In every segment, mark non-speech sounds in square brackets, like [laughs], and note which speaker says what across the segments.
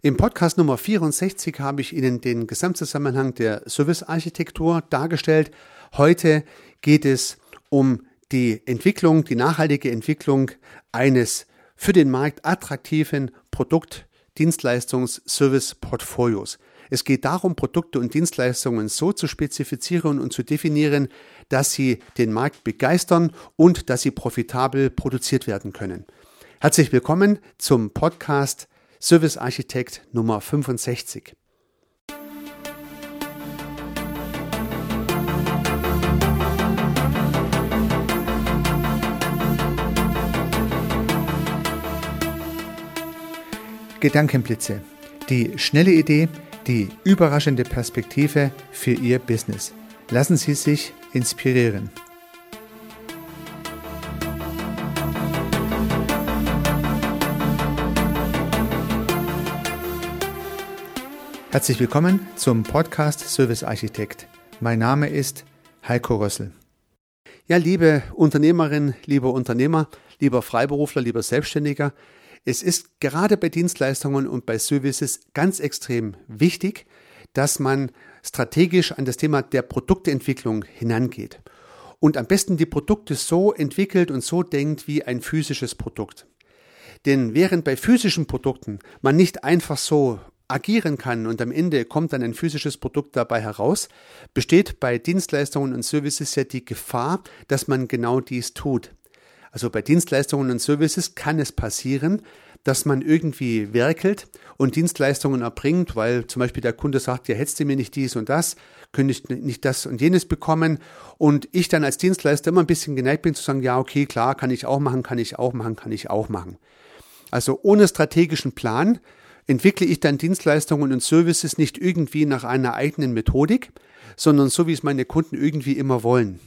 Speaker 1: Im Podcast Nummer 64 habe ich Ihnen den Gesamtzusammenhang der Servicearchitektur dargestellt. Heute geht es um die Entwicklung, die nachhaltige Entwicklung eines für den Markt attraktiven Produkt, Dienstleistungs-, Service-Portfolios. Es geht darum, Produkte und Dienstleistungen so zu spezifizieren und zu definieren, dass sie den Markt begeistern und dass sie profitabel produziert werden können. Herzlich willkommen zum Podcast Service Architekt Nummer 65. Gedankenblitze. Die schnelle Idee, die überraschende Perspektive für Ihr Business. Lassen Sie sich inspirieren. Herzlich willkommen zum Podcast Service Architekt. Mein Name ist Heiko Rössel. Ja, liebe Unternehmerin, lieber Unternehmer, lieber Freiberufler, lieber Selbstständiger, es ist gerade bei Dienstleistungen und bei Services ganz extrem wichtig, dass man strategisch an das Thema der Produktentwicklung hinangeht und am besten die Produkte so entwickelt und so denkt wie ein physisches Produkt. Denn während bei physischen Produkten man nicht einfach so agieren kann und am Ende kommt dann ein physisches Produkt dabei heraus, besteht bei Dienstleistungen und Services ja die Gefahr, dass man genau dies tut. Also bei Dienstleistungen und Services kann es passieren, dass man irgendwie werkelt und Dienstleistungen erbringt, weil zum Beispiel der Kunde sagt, ja, hättest du mir nicht dies und das, könnte ich nicht das und jenes bekommen und ich dann als Dienstleister immer ein bisschen geneigt bin zu sagen, ja, okay, klar, kann ich auch machen, kann ich auch machen, kann ich auch machen. Also ohne strategischen Plan entwickle ich dann Dienstleistungen und Services nicht irgendwie nach einer eigenen Methodik, sondern so, wie es meine Kunden irgendwie immer wollen.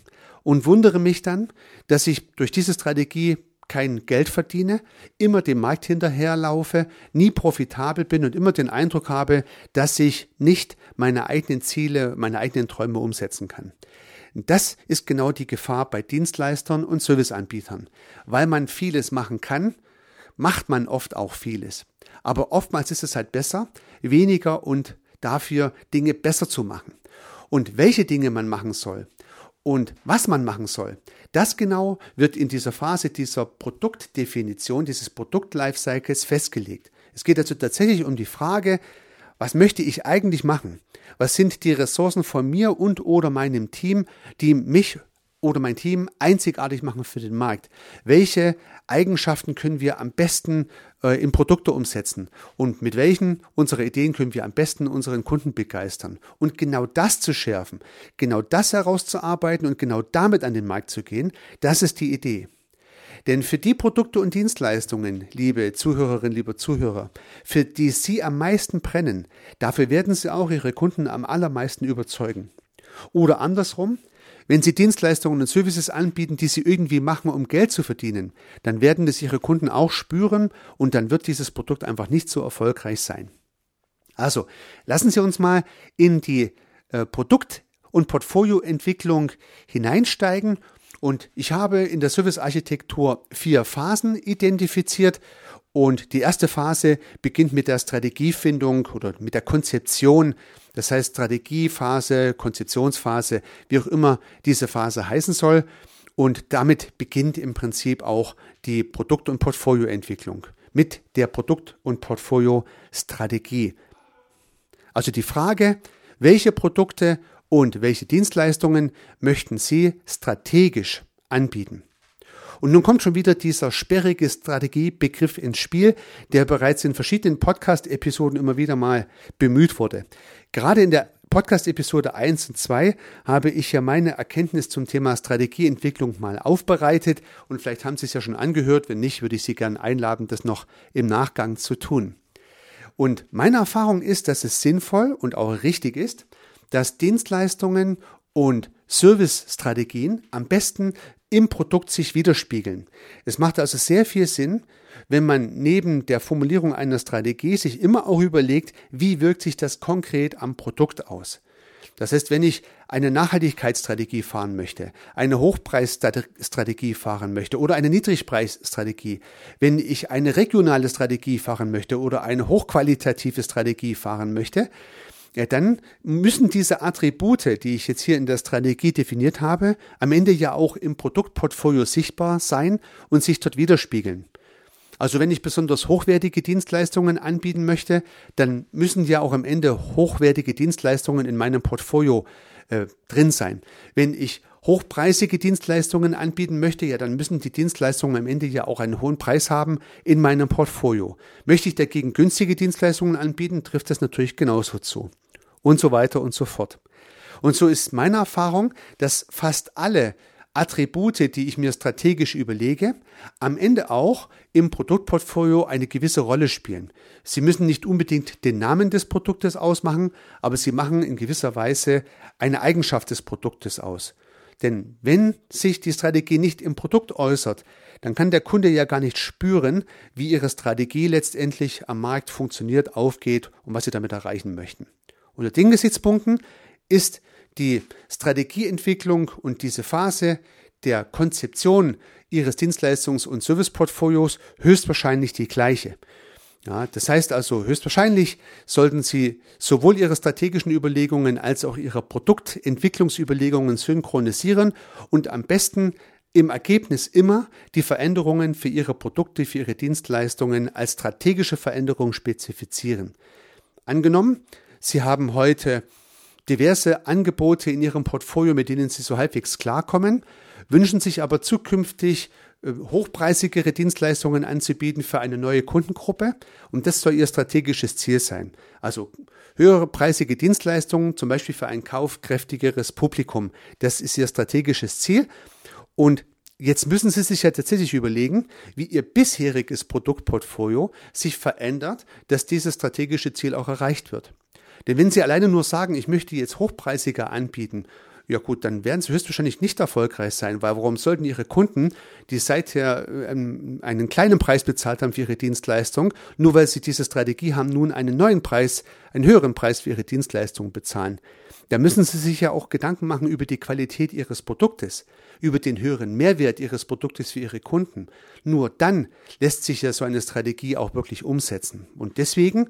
Speaker 1: Und wundere mich dann, dass ich durch diese Strategie kein Geld verdiene, immer dem Markt hinterherlaufe, nie profitabel bin und immer den Eindruck habe, dass ich nicht meine eigenen Ziele, meine eigenen Träume umsetzen kann. Das ist genau die Gefahr bei Dienstleistern und Serviceanbietern. Weil man vieles machen kann, macht man oft auch vieles. Aber oftmals ist es halt besser, weniger und dafür Dinge besser zu machen. Und welche Dinge man machen soll und was man machen soll, das genau wird in dieser Phase dieser Produktdefinition, dieses Produkt-Lifecycles festgelegt. Es geht also tatsächlich um die Frage, was möchte ich eigentlich machen? Was sind die Ressourcen von mir und oder meinem Team, die mich oder mein Team einzigartig machen für den Markt? Welche Eigenschaften können wir am besten äh, in Produkte umsetzen? Und mit welchen unserer Ideen können wir am besten unseren Kunden begeistern? Und genau das zu schärfen, genau das herauszuarbeiten und genau damit an den Markt zu gehen, das ist die Idee. Denn für die Produkte und Dienstleistungen, liebe Zuhörerinnen, liebe Zuhörer, für die Sie am meisten brennen, dafür werden Sie auch Ihre Kunden am allermeisten überzeugen. Oder andersrum, wenn Sie Dienstleistungen und Services anbieten, die Sie irgendwie machen, um Geld zu verdienen, dann werden das Ihre Kunden auch spüren und dann wird dieses Produkt einfach nicht so erfolgreich sein. Also, lassen Sie uns mal in die äh, Produkt- und Portfolioentwicklung hineinsteigen und ich habe in der Servicearchitektur vier Phasen identifiziert und die erste Phase beginnt mit der Strategiefindung oder mit der Konzeption. Das heißt Strategiephase, Konzeptionsphase, wie auch immer diese Phase heißen soll. Und damit beginnt im Prinzip auch die Produkt- und Portfolioentwicklung mit der Produkt- und Portfoliostrategie. Also die Frage, welche Produkte und welche Dienstleistungen möchten Sie strategisch anbieten? Und nun kommt schon wieder dieser sperrige Strategiebegriff ins Spiel, der bereits in verschiedenen Podcast-Episoden immer wieder mal bemüht wurde. Gerade in der Podcast-Episode 1 und 2 habe ich ja meine Erkenntnis zum Thema Strategieentwicklung mal aufbereitet und vielleicht haben Sie es ja schon angehört. Wenn nicht, würde ich Sie gerne einladen, das noch im Nachgang zu tun. Und meine Erfahrung ist, dass es sinnvoll und auch richtig ist, dass Dienstleistungen und Service-Strategien am besten im Produkt sich widerspiegeln. Es macht also sehr viel Sinn, wenn man neben der Formulierung einer Strategie sich immer auch überlegt, wie wirkt sich das konkret am Produkt aus. Das heißt, wenn ich eine Nachhaltigkeitsstrategie fahren möchte, eine Hochpreisstrategie fahren möchte oder eine Niedrigpreisstrategie, wenn ich eine regionale Strategie fahren möchte oder eine hochqualitative Strategie fahren möchte, ja, dann müssen diese Attribute, die ich jetzt hier in der Strategie definiert habe, am Ende ja auch im Produktportfolio sichtbar sein und sich dort widerspiegeln. Also wenn ich besonders hochwertige Dienstleistungen anbieten möchte, dann müssen ja auch am Ende hochwertige Dienstleistungen in meinem Portfolio äh, drin sein. Wenn ich hochpreisige Dienstleistungen anbieten möchte, ja, dann müssen die Dienstleistungen am Ende ja auch einen hohen Preis haben in meinem Portfolio. Möchte ich dagegen günstige Dienstleistungen anbieten, trifft das natürlich genauso zu. Und so weiter und so fort. Und so ist meine Erfahrung, dass fast alle Attribute, die ich mir strategisch überlege, am Ende auch im Produktportfolio eine gewisse Rolle spielen. Sie müssen nicht unbedingt den Namen des Produktes ausmachen, aber sie machen in gewisser Weise eine Eigenschaft des Produktes aus. Denn wenn sich die Strategie nicht im Produkt äußert, dann kann der Kunde ja gar nicht spüren, wie ihre Strategie letztendlich am Markt funktioniert, aufgeht und was sie damit erreichen möchten. Unter den Gesichtspunkten ist die Strategieentwicklung und diese Phase der Konzeption Ihres Dienstleistungs- und Serviceportfolios höchstwahrscheinlich die gleiche. Ja, das heißt also, höchstwahrscheinlich sollten Sie sowohl Ihre strategischen Überlegungen als auch Ihre Produktentwicklungsüberlegungen synchronisieren und am besten im Ergebnis immer die Veränderungen für Ihre Produkte, für Ihre Dienstleistungen als strategische Veränderung spezifizieren. Angenommen, Sie haben heute diverse Angebote in Ihrem Portfolio, mit denen Sie so halbwegs klarkommen, wünschen sich aber zukünftig hochpreisigere Dienstleistungen anzubieten für eine neue Kundengruppe und das soll Ihr strategisches Ziel sein. Also höhere preisige Dienstleistungen, zum Beispiel für ein kaufkräftigeres Publikum. Das ist Ihr strategisches Ziel und Jetzt müssen Sie sich ja tatsächlich überlegen, wie Ihr bisheriges Produktportfolio sich verändert, dass dieses strategische Ziel auch erreicht wird. Denn wenn Sie alleine nur sagen, ich möchte jetzt hochpreisiger anbieten, ja gut, dann werden sie höchstwahrscheinlich nicht erfolgreich sein, weil warum sollten ihre Kunden, die seither ähm, einen kleinen Preis bezahlt haben für ihre Dienstleistung, nur weil sie diese Strategie haben, nun einen neuen Preis, einen höheren Preis für ihre Dienstleistung bezahlen? Da müssen sie sich ja auch Gedanken machen über die Qualität ihres Produktes, über den höheren Mehrwert ihres Produktes für ihre Kunden. Nur dann lässt sich ja so eine Strategie auch wirklich umsetzen. Und deswegen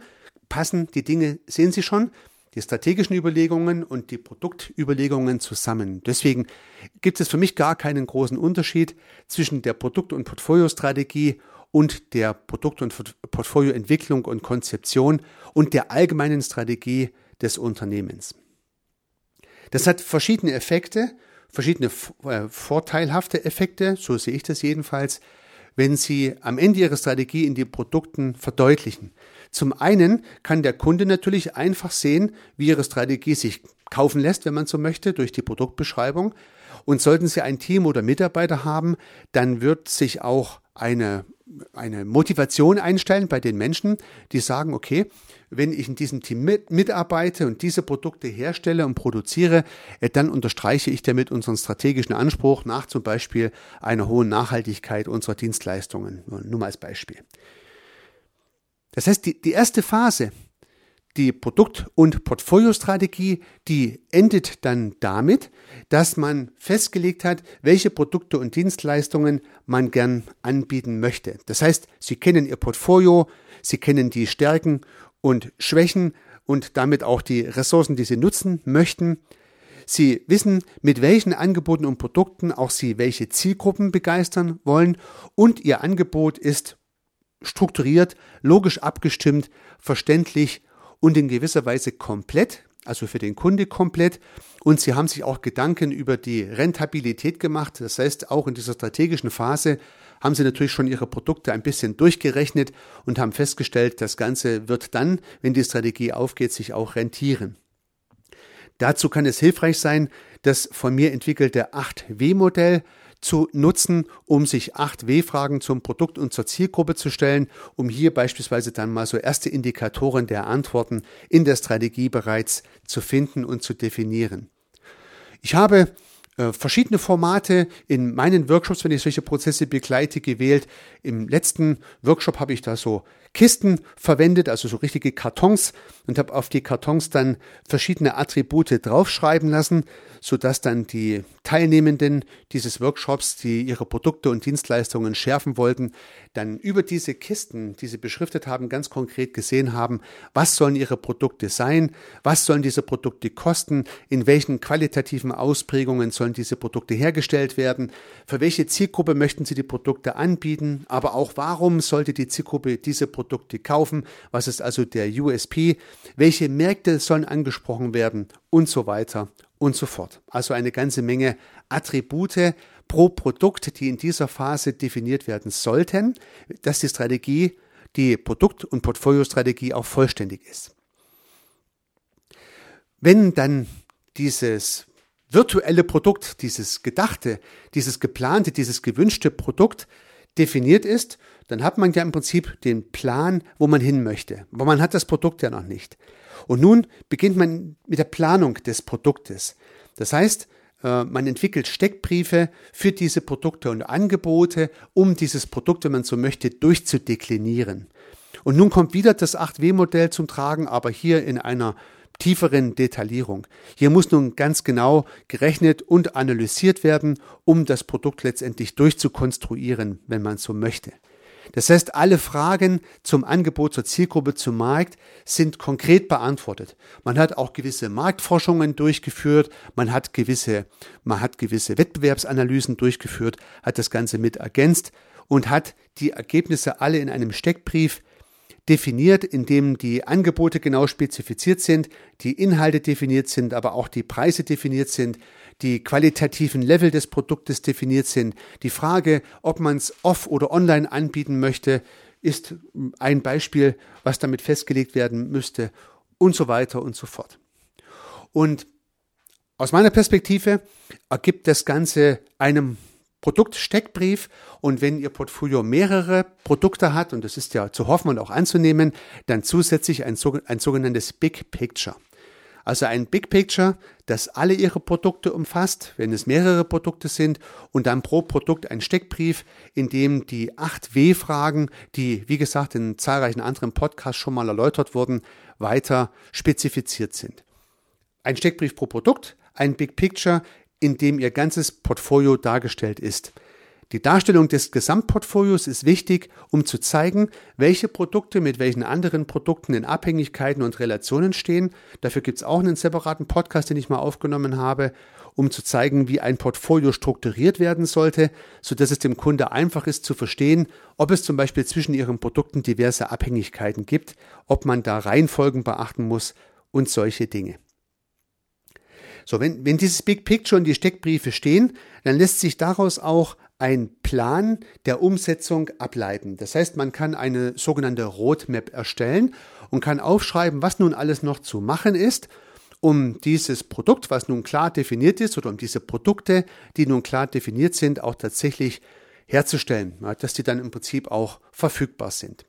Speaker 1: passen die Dinge, sehen Sie schon, die strategischen Überlegungen und die Produktüberlegungen zusammen. Deswegen gibt es für mich gar keinen großen Unterschied zwischen der Produkt- und Portfoliostrategie und der Produkt- und Portfolioentwicklung und Konzeption und der allgemeinen Strategie des Unternehmens. Das hat verschiedene Effekte, verschiedene äh, vorteilhafte Effekte, so sehe ich das jedenfalls, wenn Sie am Ende Ihrer Strategie in den Produkten verdeutlichen. Zum einen kann der Kunde natürlich einfach sehen, wie Ihre Strategie sich kaufen lässt, wenn man so möchte, durch die Produktbeschreibung. Und sollten Sie ein Team oder Mitarbeiter haben, dann wird sich auch eine, eine Motivation einstellen bei den Menschen, die sagen, okay, wenn ich in diesem Team mit, mitarbeite und diese Produkte herstelle und produziere, äh, dann unterstreiche ich damit unseren strategischen Anspruch nach zum Beispiel einer hohen Nachhaltigkeit unserer Dienstleistungen. Nur mal als Beispiel. Das heißt, die, die erste Phase, die Produkt- und Portfoliostrategie, die endet dann damit, dass man festgelegt hat, welche Produkte und Dienstleistungen man gern anbieten möchte. Das heißt, Sie kennen Ihr Portfolio, Sie kennen die Stärken und Schwächen und damit auch die Ressourcen, die Sie nutzen möchten. Sie wissen, mit welchen Angeboten und Produkten auch Sie welche Zielgruppen begeistern wollen und Ihr Angebot ist strukturiert, logisch abgestimmt, verständlich und in gewisser Weise komplett, also für den Kunde komplett. Und sie haben sich auch Gedanken über die Rentabilität gemacht. Das heißt, auch in dieser strategischen Phase haben sie natürlich schon ihre Produkte ein bisschen durchgerechnet und haben festgestellt, das Ganze wird dann, wenn die Strategie aufgeht, sich auch rentieren. Dazu kann es hilfreich sein, das von mir entwickelte 8W-Modell zu nutzen, um sich acht W-Fragen zum Produkt und zur Zielgruppe zu stellen, um hier beispielsweise dann mal so erste Indikatoren der Antworten in der Strategie bereits zu finden und zu definieren. Ich habe äh, verschiedene Formate in meinen Workshops, wenn ich solche Prozesse begleite, gewählt. Im letzten Workshop habe ich da so Kisten verwendet, also so richtige Kartons und habe auf die Kartons dann verschiedene Attribute draufschreiben lassen, sodass dann die Teilnehmenden dieses Workshops, die ihre Produkte und Dienstleistungen schärfen wollten, dann über diese Kisten, die sie beschriftet haben, ganz konkret gesehen haben, was sollen ihre Produkte sein, was sollen diese Produkte kosten, in welchen qualitativen Ausprägungen sollen diese Produkte hergestellt werden, für welche Zielgruppe möchten sie die Produkte anbieten, aber auch warum sollte die Zielgruppe diese Produkte kaufen, was ist also der USP, welche Märkte sollen angesprochen werden und so weiter und so fort. Also eine ganze Menge Attribute pro Produkt, die in dieser Phase definiert werden sollten, dass die Strategie, die Produkt- und Portfoliostrategie auch vollständig ist. Wenn dann dieses virtuelle Produkt, dieses gedachte, dieses geplante, dieses gewünschte Produkt definiert ist, dann hat man ja im Prinzip den Plan, wo man hin möchte. Aber man hat das Produkt ja noch nicht. Und nun beginnt man mit der Planung des Produktes. Das heißt, äh, man entwickelt Steckbriefe für diese Produkte und Angebote, um dieses Produkt, wenn man so möchte, durchzudeklinieren. Und nun kommt wieder das 8W-Modell zum Tragen, aber hier in einer tieferen Detaillierung. Hier muss nun ganz genau gerechnet und analysiert werden, um das Produkt letztendlich durchzukonstruieren, wenn man so möchte. Das heißt, alle Fragen zum Angebot, zur Zielgruppe, zum Markt sind konkret beantwortet. Man hat auch gewisse Marktforschungen durchgeführt, man hat gewisse, man hat gewisse Wettbewerbsanalysen durchgeführt, hat das Ganze mit ergänzt und hat die Ergebnisse alle in einem Steckbrief definiert, in dem die Angebote genau spezifiziert sind, die Inhalte definiert sind, aber auch die Preise definiert sind, die qualitativen Level des Produktes definiert sind. Die Frage, ob man es off oder online anbieten möchte, ist ein Beispiel, was damit festgelegt werden müsste und so weiter und so fort. Und aus meiner Perspektive ergibt das Ganze einem Produktsteckbrief und wenn Ihr Portfolio mehrere Produkte hat, und das ist ja zu hoffen und auch anzunehmen, dann zusätzlich ein, ein sogenanntes Big Picture. Also ein Big Picture, das alle Ihre Produkte umfasst, wenn es mehrere Produkte sind, und dann pro Produkt ein Steckbrief, in dem die 8 W-Fragen, die wie gesagt in zahlreichen anderen Podcasts schon mal erläutert wurden, weiter spezifiziert sind. Ein Steckbrief pro Produkt, ein Big Picture, in dem Ihr ganzes Portfolio dargestellt ist. Die Darstellung des Gesamtportfolios ist wichtig, um zu zeigen, welche Produkte mit welchen anderen Produkten in Abhängigkeiten und Relationen stehen. Dafür gibt es auch einen separaten Podcast, den ich mal aufgenommen habe, um zu zeigen, wie ein Portfolio strukturiert werden sollte, sodass es dem Kunde einfach ist zu verstehen, ob es zum Beispiel zwischen ihren Produkten diverse Abhängigkeiten gibt, ob man da Reihenfolgen beachten muss und solche Dinge. So, wenn, wenn dieses Big Picture und die Steckbriefe stehen, dann lässt sich daraus auch ein Plan der Umsetzung ableiten. Das heißt, man kann eine sogenannte Roadmap erstellen und kann aufschreiben, was nun alles noch zu machen ist, um dieses Produkt, was nun klar definiert ist, oder um diese Produkte, die nun klar definiert sind, auch tatsächlich herzustellen, dass die dann im Prinzip auch verfügbar sind.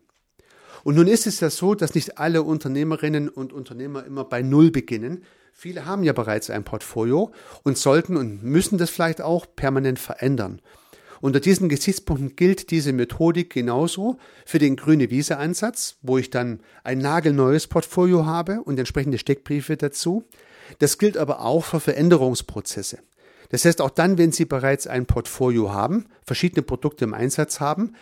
Speaker 1: Und nun ist es ja so, dass nicht alle Unternehmerinnen und Unternehmer immer bei Null beginnen. Viele haben ja bereits ein Portfolio und sollten und müssen das vielleicht auch permanent verändern. Unter diesen Gesichtspunkten gilt diese Methodik genauso für den grüne Wiese Ansatz, wo ich dann ein nagelneues Portfolio habe und entsprechende Steckbriefe dazu. Das gilt aber auch für Veränderungsprozesse. Das heißt, auch dann, wenn Sie bereits ein Portfolio haben, verschiedene Produkte im Einsatz haben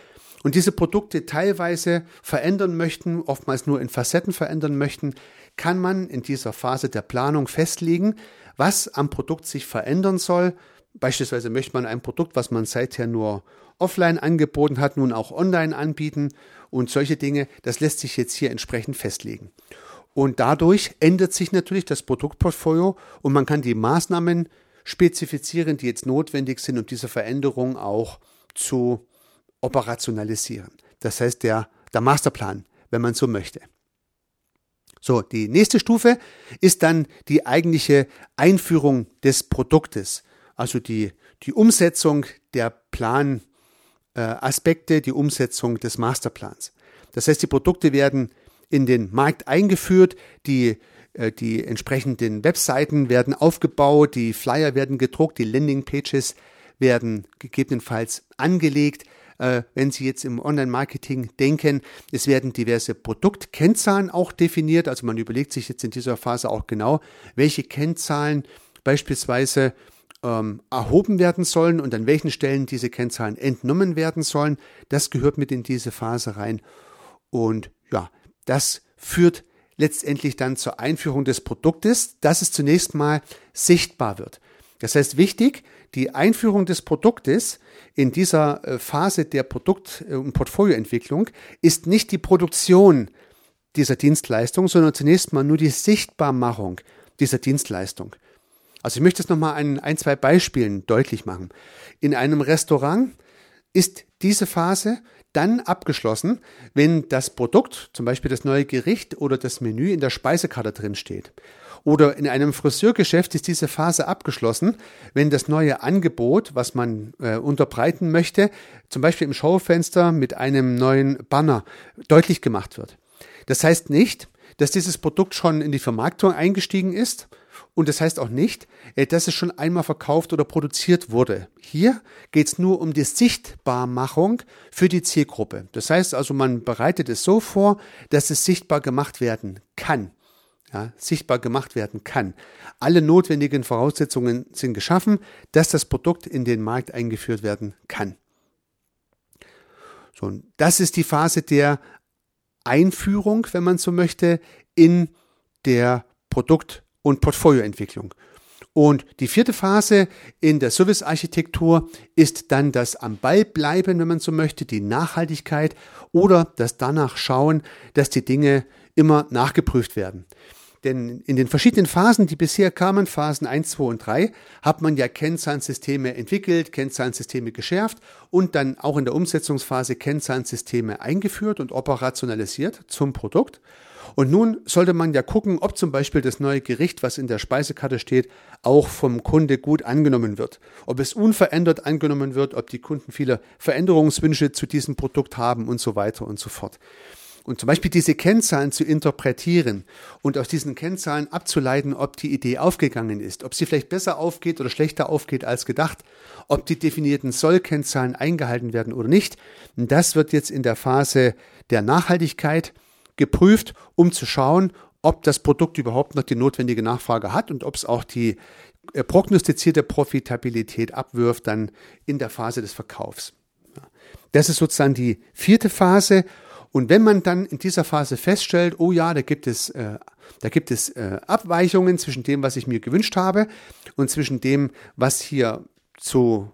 Speaker 1: und diese Produkte teilweise verändern möchten, oftmals nur in Facetten verändern möchten, kann man in dieser Phase der Planung festlegen, was am Produkt sich verändern soll, Beispielsweise möchte man ein Produkt, was man seither nur offline angeboten hat, nun auch online anbieten und solche Dinge, das lässt sich jetzt hier entsprechend festlegen. Und dadurch ändert sich natürlich das Produktportfolio und man kann die Maßnahmen spezifizieren, die jetzt notwendig sind, um diese Veränderung auch zu operationalisieren. Das heißt, der, der Masterplan, wenn man so möchte. So, die nächste Stufe ist dann die eigentliche Einführung des Produktes also die, die Umsetzung der Planaspekte, äh, die Umsetzung des Masterplans. Das heißt, die Produkte werden in den Markt eingeführt, die, äh, die entsprechenden Webseiten werden aufgebaut, die Flyer werden gedruckt, die Landingpages werden gegebenenfalls angelegt, äh, wenn Sie jetzt im Online-Marketing denken, es werden diverse Produktkennzahlen auch definiert. Also man überlegt sich jetzt in dieser Phase auch genau, welche Kennzahlen beispielsweise ähm, erhoben werden sollen und an welchen Stellen diese Kennzahlen entnommen werden sollen. Das gehört mit in diese Phase rein. Und ja, das führt letztendlich dann zur Einführung des Produktes, dass es zunächst mal sichtbar wird. Das heißt, wichtig, die Einführung des Produktes in dieser äh, Phase der Produkt- und Portfolioentwicklung ist nicht die Produktion dieser Dienstleistung, sondern zunächst mal nur die Sichtbarmachung dieser Dienstleistung. Also ich möchte es nochmal an ein, zwei Beispielen deutlich machen. In einem Restaurant ist diese Phase dann abgeschlossen, wenn das Produkt, zum Beispiel das neue Gericht oder das Menü in der Speisekarte drin steht. Oder in einem Friseurgeschäft ist diese Phase abgeschlossen, wenn das neue Angebot, was man äh, unterbreiten möchte, zum Beispiel im Schaufenster mit einem neuen Banner deutlich gemacht wird. Das heißt nicht, dass dieses Produkt schon in die Vermarktung eingestiegen ist, und das heißt auch nicht, äh, dass es schon einmal verkauft oder produziert wurde. Hier geht es nur um die Sichtbarmachung für die Zielgruppe. Das heißt also, man bereitet es so vor, dass es sichtbar gemacht werden kann. Ja, sichtbar gemacht werden kann. Alle notwendigen Voraussetzungen sind geschaffen, dass das Produkt in den Markt eingeführt werden kann. So, das ist die Phase der Einführung, wenn man so möchte, in der Produkt- und Portfolioentwicklung. Und die vierte Phase in der Servicearchitektur ist dann das am Ball bleiben, wenn man so möchte, die Nachhaltigkeit oder das danach schauen, dass die Dinge immer nachgeprüft werden. Denn in den verschiedenen Phasen, die bisher kamen, Phasen 1, 2 und 3, hat man ja Kennzahlensysteme entwickelt, Kennzahlensysteme geschärft und dann auch in der Umsetzungsphase Kennzahlensysteme eingeführt und operationalisiert zum Produkt. Und nun sollte man ja gucken, ob zum Beispiel das neue Gericht, was in der Speisekarte steht, auch vom Kunde gut angenommen wird. Ob es unverändert angenommen wird, ob die Kunden viele Veränderungswünsche zu diesem Produkt haben und so weiter und so fort. Und zum Beispiel diese Kennzahlen zu interpretieren und aus diesen Kennzahlen abzuleiten, ob die Idee aufgegangen ist, ob sie vielleicht besser aufgeht oder schlechter aufgeht als gedacht, ob die definierten Soll-Kennzahlen eingehalten werden oder nicht. das wird jetzt in der Phase der Nachhaltigkeit geprüft, um zu schauen, ob das Produkt überhaupt noch die notwendige Nachfrage hat und ob es auch die äh, prognostizierte Profitabilität abwirft dann in der Phase des Verkaufs. Das ist sozusagen die vierte Phase. Und wenn man dann in dieser Phase feststellt, oh ja, da gibt es, äh, da gibt es äh, Abweichungen zwischen dem, was ich mir gewünscht habe und zwischen dem, was hier zu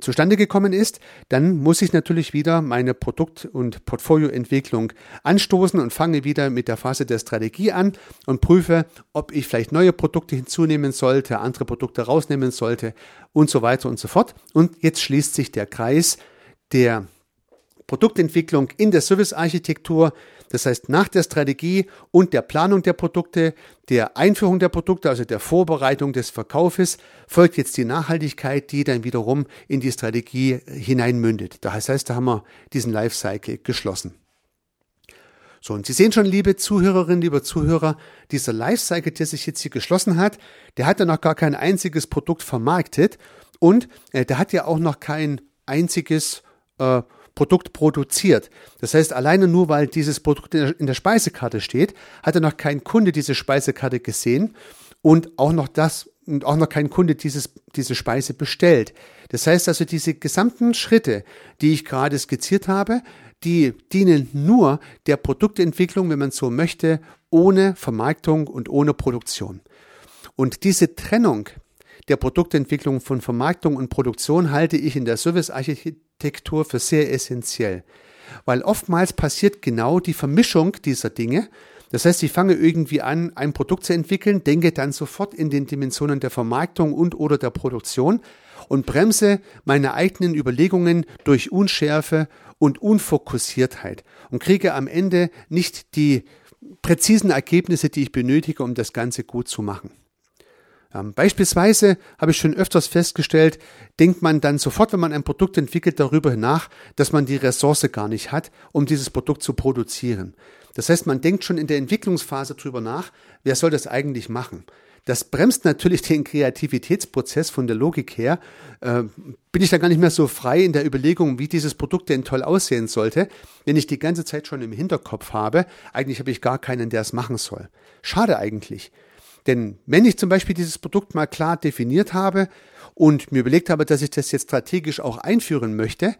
Speaker 1: zustande gekommen ist, dann muss ich natürlich wieder meine Produkt- und Portfolioentwicklung anstoßen und fange wieder mit der Phase der Strategie an und prüfe, ob ich vielleicht neue Produkte hinzunehmen sollte, andere Produkte rausnehmen sollte und so weiter und so fort. Und jetzt schließt sich der Kreis der Produktentwicklung in der Servicearchitektur das heißt, nach der Strategie und der Planung der Produkte, der Einführung der Produkte, also der Vorbereitung des Verkaufes, folgt jetzt die Nachhaltigkeit, die dann wiederum in die Strategie hineinmündet. Das heißt, da haben wir diesen Lifecycle geschlossen. So, und Sie sehen schon, liebe Zuhörerinnen, liebe Zuhörer, dieser Lifecycle, der sich jetzt hier geschlossen hat, der hat ja noch gar kein einziges Produkt vermarktet und äh, der hat ja auch noch kein einziges äh, Produkt produziert. Das heißt, alleine nur weil dieses Produkt in der Speisekarte steht, hat er noch kein Kunde diese Speisekarte gesehen und auch noch das und auch noch kein Kunde dieses, diese Speise bestellt. Das heißt also, diese gesamten Schritte, die ich gerade skizziert habe, die dienen nur der Produktentwicklung, wenn man so möchte, ohne Vermarktung und ohne Produktion. Und diese Trennung der Produktentwicklung von Vermarktung und Produktion halte ich in der Servicearchitektur für sehr essentiell. Weil oftmals passiert genau die Vermischung dieser Dinge. Das heißt, ich fange irgendwie an, ein Produkt zu entwickeln, denke dann sofort in den Dimensionen der Vermarktung und oder der Produktion und bremse meine eigenen Überlegungen durch Unschärfe und Unfokussiertheit und kriege am Ende nicht die präzisen Ergebnisse, die ich benötige, um das Ganze gut zu machen. Ähm, beispielsweise habe ich schon öfters festgestellt, denkt man dann sofort, wenn man ein Produkt entwickelt, darüber nach, dass man die Ressource gar nicht hat, um dieses Produkt zu produzieren. Das heißt, man denkt schon in der Entwicklungsphase darüber nach, wer soll das eigentlich machen. Das bremst natürlich [laughs] den Kreativitätsprozess von der Logik her. Äh, bin ich da gar nicht mehr so frei in der Überlegung, wie dieses Produkt denn toll aussehen sollte, wenn ich die ganze Zeit schon im Hinterkopf habe, eigentlich habe ich gar keinen, der es machen soll. Schade eigentlich. Denn wenn ich zum Beispiel dieses Produkt mal klar definiert habe und mir überlegt habe, dass ich das jetzt strategisch auch einführen möchte,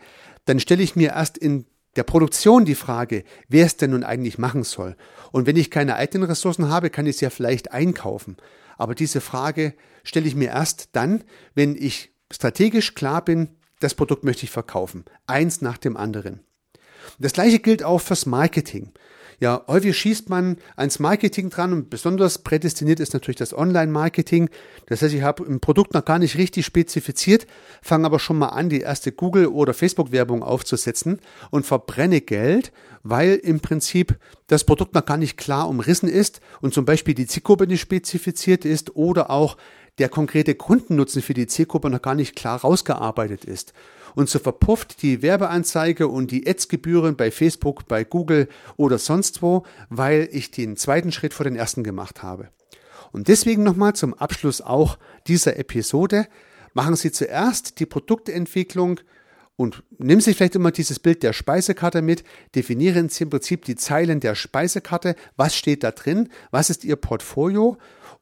Speaker 1: dann stelle ich mir erst in der Produktion die Frage, wer es denn nun eigentlich machen soll. Und wenn ich keine eigenen Ressourcen habe, kann ich es ja vielleicht einkaufen. Aber diese Frage stelle ich mir erst dann, wenn ich strategisch klar bin, das Produkt möchte ich verkaufen. Eins nach dem anderen. Das gleiche gilt auch fürs Marketing. Ja, häufig schießt man ans Marketing dran und besonders prädestiniert ist natürlich das Online-Marketing. Das heißt, ich habe ein Produkt noch gar nicht richtig spezifiziert, fange aber schon mal an, die erste Google- oder Facebook-Werbung aufzusetzen und verbrenne Geld, weil im Prinzip das Produkt noch gar nicht klar umrissen ist und zum Beispiel die Zielgruppe nicht spezifiziert ist oder auch der konkrete Kundennutzen für die Zielgruppe noch gar nicht klar rausgearbeitet ist. Und so verpufft die Werbeanzeige und die Ads-Gebühren bei Facebook, bei Google oder sonst wo, weil ich den zweiten Schritt vor den ersten gemacht habe. Und deswegen nochmal zum Abschluss auch dieser Episode. Machen Sie zuerst die Produktentwicklung und nehmen Sie vielleicht immer dieses Bild der Speisekarte mit, definieren Sie im Prinzip die Zeilen der Speisekarte, was steht da drin, was ist Ihr Portfolio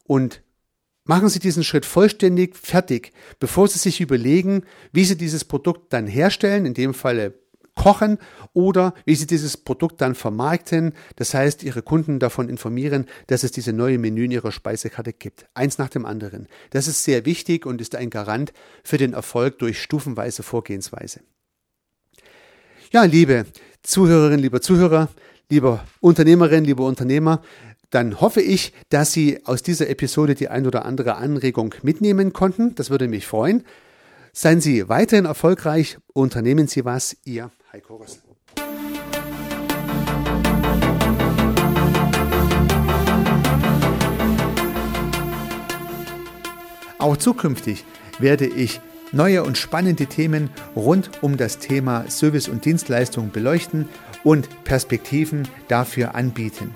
Speaker 1: und Machen Sie diesen Schritt vollständig fertig, bevor Sie sich überlegen, wie Sie dieses Produkt dann herstellen, in dem Falle kochen oder wie Sie dieses Produkt dann vermarkten, das heißt Ihre Kunden davon informieren, dass es diese neue Menü in Ihrer Speisekarte gibt. Eins nach dem anderen. Das ist sehr wichtig und ist ein Garant für den Erfolg durch stufenweise Vorgehensweise. Ja, liebe Zuhörerinnen, lieber Zuhörer, lieber Unternehmerin, lieber Unternehmer, dann hoffe ich, dass Sie aus dieser Episode die ein oder andere Anregung mitnehmen konnten. Das würde mich freuen. Seien Sie weiterhin erfolgreich, unternehmen Sie was, Ihr Heiko Rössel. Auch zukünftig werde ich neue und spannende Themen rund um das Thema Service und Dienstleistung beleuchten und Perspektiven dafür anbieten.